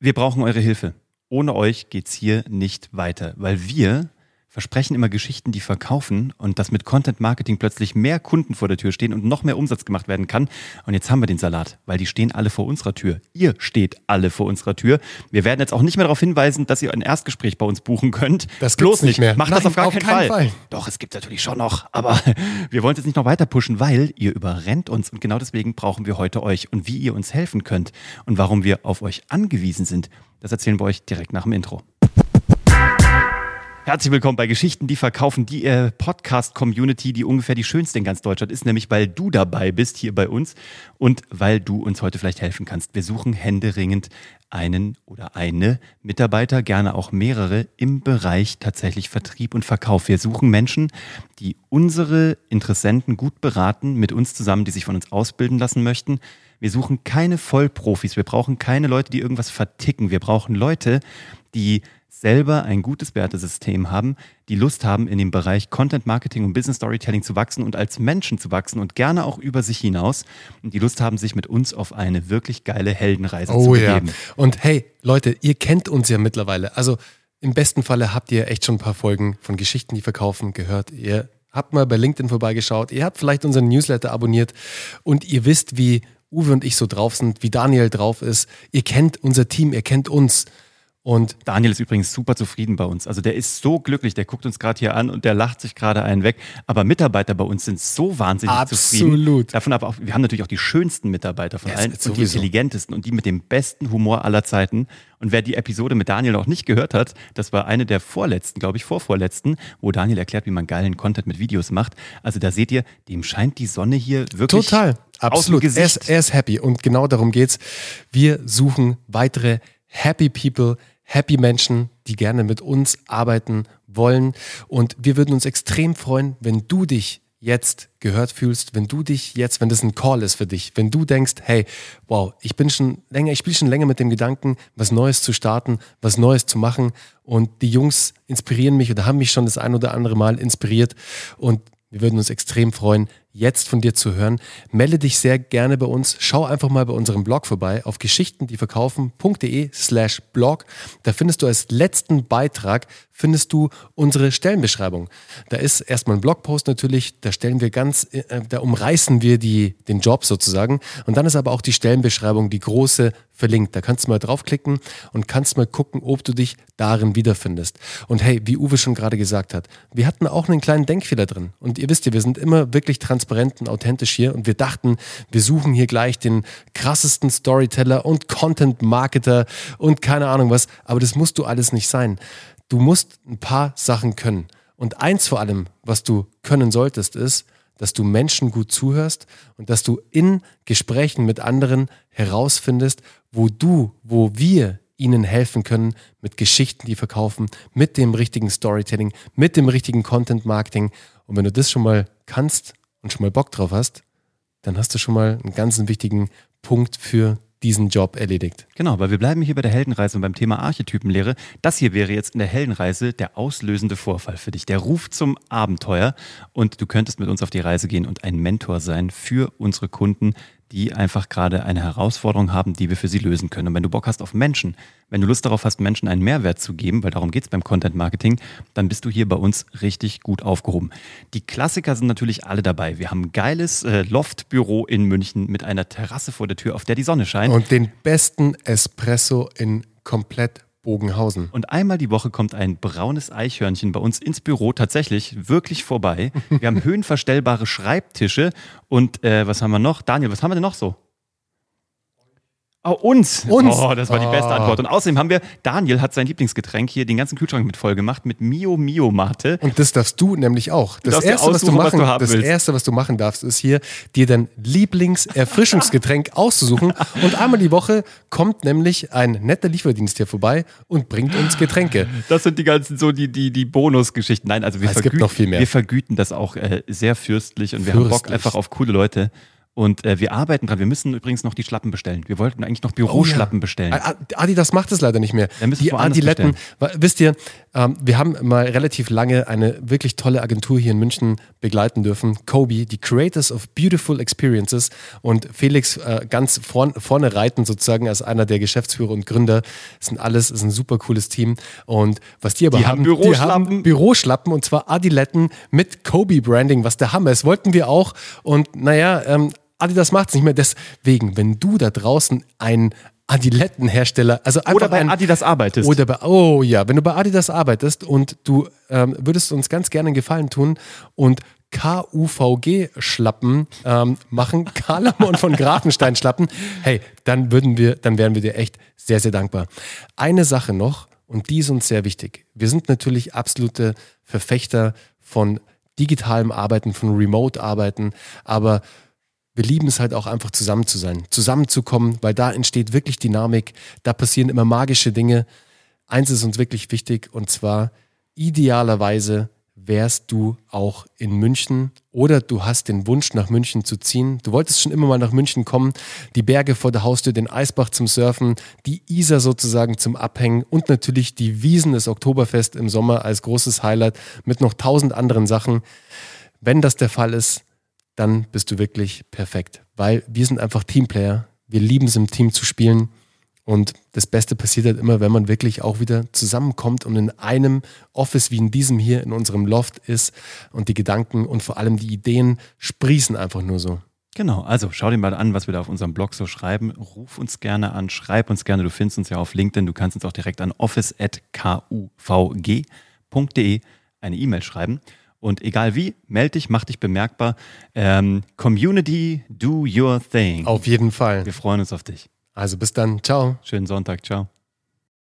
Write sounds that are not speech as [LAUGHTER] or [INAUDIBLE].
Wir brauchen eure Hilfe. Ohne euch geht's hier nicht weiter, weil wir versprechen immer Geschichten, die verkaufen und dass mit Content Marketing plötzlich mehr Kunden vor der Tür stehen und noch mehr Umsatz gemacht werden kann. Und jetzt haben wir den Salat, weil die stehen alle vor unserer Tür. Ihr steht alle vor unserer Tür. Wir werden jetzt auch nicht mehr darauf hinweisen, dass ihr ein Erstgespräch bei uns buchen könnt. Das bloß nicht mehr. Macht Nein, das auf gar auf keinen, keinen Fall. Fall. Doch, es gibt natürlich schon noch, aber [LAUGHS] wir wollen es jetzt nicht noch weiter pushen, weil ihr überrennt uns und genau deswegen brauchen wir heute euch und wie ihr uns helfen könnt und warum wir auf euch angewiesen sind. Das erzählen wir euch direkt nach dem Intro. Herzlich willkommen bei Geschichten, die verkaufen, die äh, Podcast-Community, die ungefähr die schönste in ganz Deutschland ist, nämlich weil du dabei bist hier bei uns und weil du uns heute vielleicht helfen kannst. Wir suchen händeringend einen oder eine Mitarbeiter, gerne auch mehrere im Bereich tatsächlich Vertrieb und Verkauf. Wir suchen Menschen, die unsere Interessenten gut beraten, mit uns zusammen, die sich von uns ausbilden lassen möchten. Wir suchen keine Vollprofis, wir brauchen keine Leute, die irgendwas verticken. Wir brauchen Leute, die selber ein gutes Wertesystem haben, die Lust haben, in dem Bereich Content Marketing und Business Storytelling zu wachsen und als Menschen zu wachsen und gerne auch über sich hinaus und die Lust haben, sich mit uns auf eine wirklich geile Heldenreise zu Oh ja. begeben. Und hey, Leute, ihr kennt uns ja mittlerweile. Also im besten Falle habt ihr echt schon ein paar Folgen von Geschichten, die verkaufen, gehört. Ihr habt mal bei LinkedIn vorbeigeschaut, ihr habt vielleicht unseren Newsletter abonniert und ihr wisst, wie Uwe und ich so drauf sind, wie Daniel drauf ist. Ihr kennt unser Team, ihr kennt uns. Und Daniel ist übrigens super zufrieden bei uns. Also der ist so glücklich, der guckt uns gerade hier an und der lacht sich gerade einen weg. Aber Mitarbeiter bei uns sind so wahnsinnig zufrieden. Absolut. Davon aber auch, wir haben natürlich auch die schönsten Mitarbeiter von Ja, allen und die intelligentesten und die mit dem besten Humor aller Zeiten. Und wer die Episode mit Daniel noch nicht gehört hat, das war eine der vorletzten, glaube ich, vorvorletzten, wo Daniel erklärt, wie man geilen Content mit Videos macht. Also da seht ihr, dem scheint die Sonne hier wirklich total, absolut. Er ist, er ist happy und genau darum geht's. Wir suchen weitere happy people, happy Menschen, die gerne mit uns arbeiten wollen. Und wir würden uns extrem freuen, wenn du dich jetzt gehört fühlst, wenn du dich jetzt, wenn das ein Call ist für dich, wenn du denkst, hey, wow, ich bin schon länger, ich spiele schon länger mit dem Gedanken, was Neues zu starten, was Neues zu machen und die Jungs inspirieren mich oder haben mich schon das ein oder andere Mal inspiriert und wir würden uns extrem freuen, jetzt von dir zu hören. Melde dich sehr gerne bei uns. Schau einfach mal bei unserem Blog vorbei auf geschichtendieverkaufen.de slash blog. Da findest du als letzten Beitrag findest du unsere Stellenbeschreibung. Da ist erstmal ein Blogpost natürlich, da stellen wir ganz, äh, da umreißen wir die, den Job sozusagen. Und dann ist aber auch die Stellenbeschreibung, die große, verlinkt. Da kannst du mal draufklicken und kannst mal gucken, ob du dich darin wiederfindest. Und hey, wie Uwe schon gerade gesagt hat, wir hatten auch einen kleinen Denkfehler drin. Und ihr wisst ja, wir sind immer wirklich transparent und authentisch hier. Und wir dachten, wir suchen hier gleich den krassesten Storyteller und Content-Marketer und keine Ahnung was. Aber das musst du alles nicht sein. Du musst ein paar Sachen können. Und eins vor allem, was du können solltest, ist, dass du Menschen gut zuhörst und dass du in Gesprächen mit anderen herausfindest, wo du, wo wir ihnen helfen können mit Geschichten, die verkaufen, mit dem richtigen Storytelling, mit dem richtigen Content Marketing. Und wenn du das schon mal kannst und schon mal Bock drauf hast, dann hast du schon mal einen ganz wichtigen Punkt für diesen Job erledigt. Genau, weil wir bleiben hier bei der Heldenreise und beim Thema Archetypenlehre. Das hier wäre jetzt in der Heldenreise der auslösende Vorfall für dich, der Ruf zum Abenteuer. Und du könntest mit uns auf die Reise gehen und ein Mentor sein für unsere Kunden, die einfach gerade eine Herausforderung haben, die wir für sie lösen können. Und wenn du Bock hast auf Menschen, wenn du Lust darauf hast, Menschen einen Mehrwert zu geben, weil darum geht es beim Content Marketing, dann bist du hier bei uns richtig gut aufgehoben. Die Klassiker sind natürlich alle dabei. Wir haben ein geiles äh, Loftbüro in München mit einer Terrasse vor der Tür, auf der die Sonne scheint. Und den besten Espresso in komplett Bogenhausen. Und einmal die Woche kommt ein braunes Eichhörnchen bei uns ins Büro tatsächlich wirklich vorbei. Wir haben [LAUGHS] höhenverstellbare Schreibtische und äh, was haben wir noch? Daniel, was haben wir denn noch so? Oh, uns. Uns. Oh, das war die beste Oh. Antwort. Und außerdem haben wir, Daniel hat sein Lieblingsgetränk hier den ganzen Kühlschrank mit voll gemacht mit Mio Mio Mate. Und das darfst du nämlich auch. Das, erste, was du aussuchen, was machen, du das willst. erste, was du machen darfst, ist hier, dir dein Lieblingserfrischungsgetränk [LAUGHS] auszusuchen. Und einmal die Woche kommt nämlich ein netter Lieferdienst hier vorbei und bringt uns Getränke. Das sind die ganzen so die, die, die Bonusgeschichten. Nein, also wir, Ah, Es gibt vergüten- noch viel mehr. wir vergüten das auch äh, sehr fürstlich und wir haben Bock einfach auf coole Leute. Und äh, wir arbeiten dran. Wir müssen übrigens noch die Schlappen bestellen. Wir wollten eigentlich noch Büroschlappen bestellen. Ah, ah, Adidas macht es leider nicht mehr. Müssen Die Adiletten, wa- wisst ihr, Ähm, wir haben mal relativ lange eine wirklich tolle Agentur hier in München begleiten dürfen. Kobe, die Creators of Beautiful Experiences und Felix äh, ganz vorn, vorne reiten sozusagen als einer der Geschäftsführer und Gründer. Das sind alles, ist ein super cooles Team. Und was die aber Die haben, haben Büroschlappen. die haben Büroschlappen und zwar Adiletten mit Kobe Branding, was der Hammer ist. Wollten wir auch. Und naja, ähm, Adidas macht es nicht mehr. Deswegen, wenn du da draußen ein Adilettenhersteller, also einfach Oder bei ein, Adidas arbeitest. oder bei, oh ja, wenn du bei Adidas arbeitest und du ähm, würdest uns ganz gerne einen Gefallen tun und KUVG-Schlappen ähm, machen, [LAUGHS] Karlamon von Grafenstein-Schlappen, hey, dann würden wir, dann wären wir dir echt sehr, sehr dankbar. Eine Sache noch, und die ist uns sehr wichtig. Wir sind natürlich absolute Verfechter von digitalem Arbeiten, von Remote-Arbeiten, aber wir lieben es halt auch einfach zusammen zu sein, zusammenzukommen, weil da entsteht wirklich Dynamik, da passieren immer magische Dinge. Eins ist uns wirklich wichtig und zwar idealerweise wärst du auch in München oder du hast den Wunsch nach München zu ziehen. Du wolltest schon immer mal nach München kommen, die Berge vor der Haustür, den Eisbach zum Surfen, die Isar sozusagen zum Abhängen und natürlich die Wiesen des Oktoberfest im Sommer als großes Highlight mit noch tausend anderen Sachen. Wenn das der Fall ist, dann bist du wirklich perfekt, weil wir sind einfach Teamplayer. Wir lieben es im Team zu spielen und das Beste passiert halt immer, wenn man wirklich auch wieder zusammenkommt und in einem Office wie in diesem hier in unserem Loft ist und die Gedanken und vor allem die Ideen sprießen einfach nur so. Genau, also schau dir mal an, was wir da auf unserem Blog so schreiben. Ruf uns gerne an, schreib uns gerne. Du findest uns ja auf LinkedIn. Du kannst uns auch direkt an office.kuvg.de eine E-Mail schreiben. Und egal wie, melde dich, mach dich bemerkbar. Ähm, Community, do your thing. Auf jeden Fall. Wir freuen uns auf dich. Also bis dann. Ciao. Schönen Sonntag. Ciao.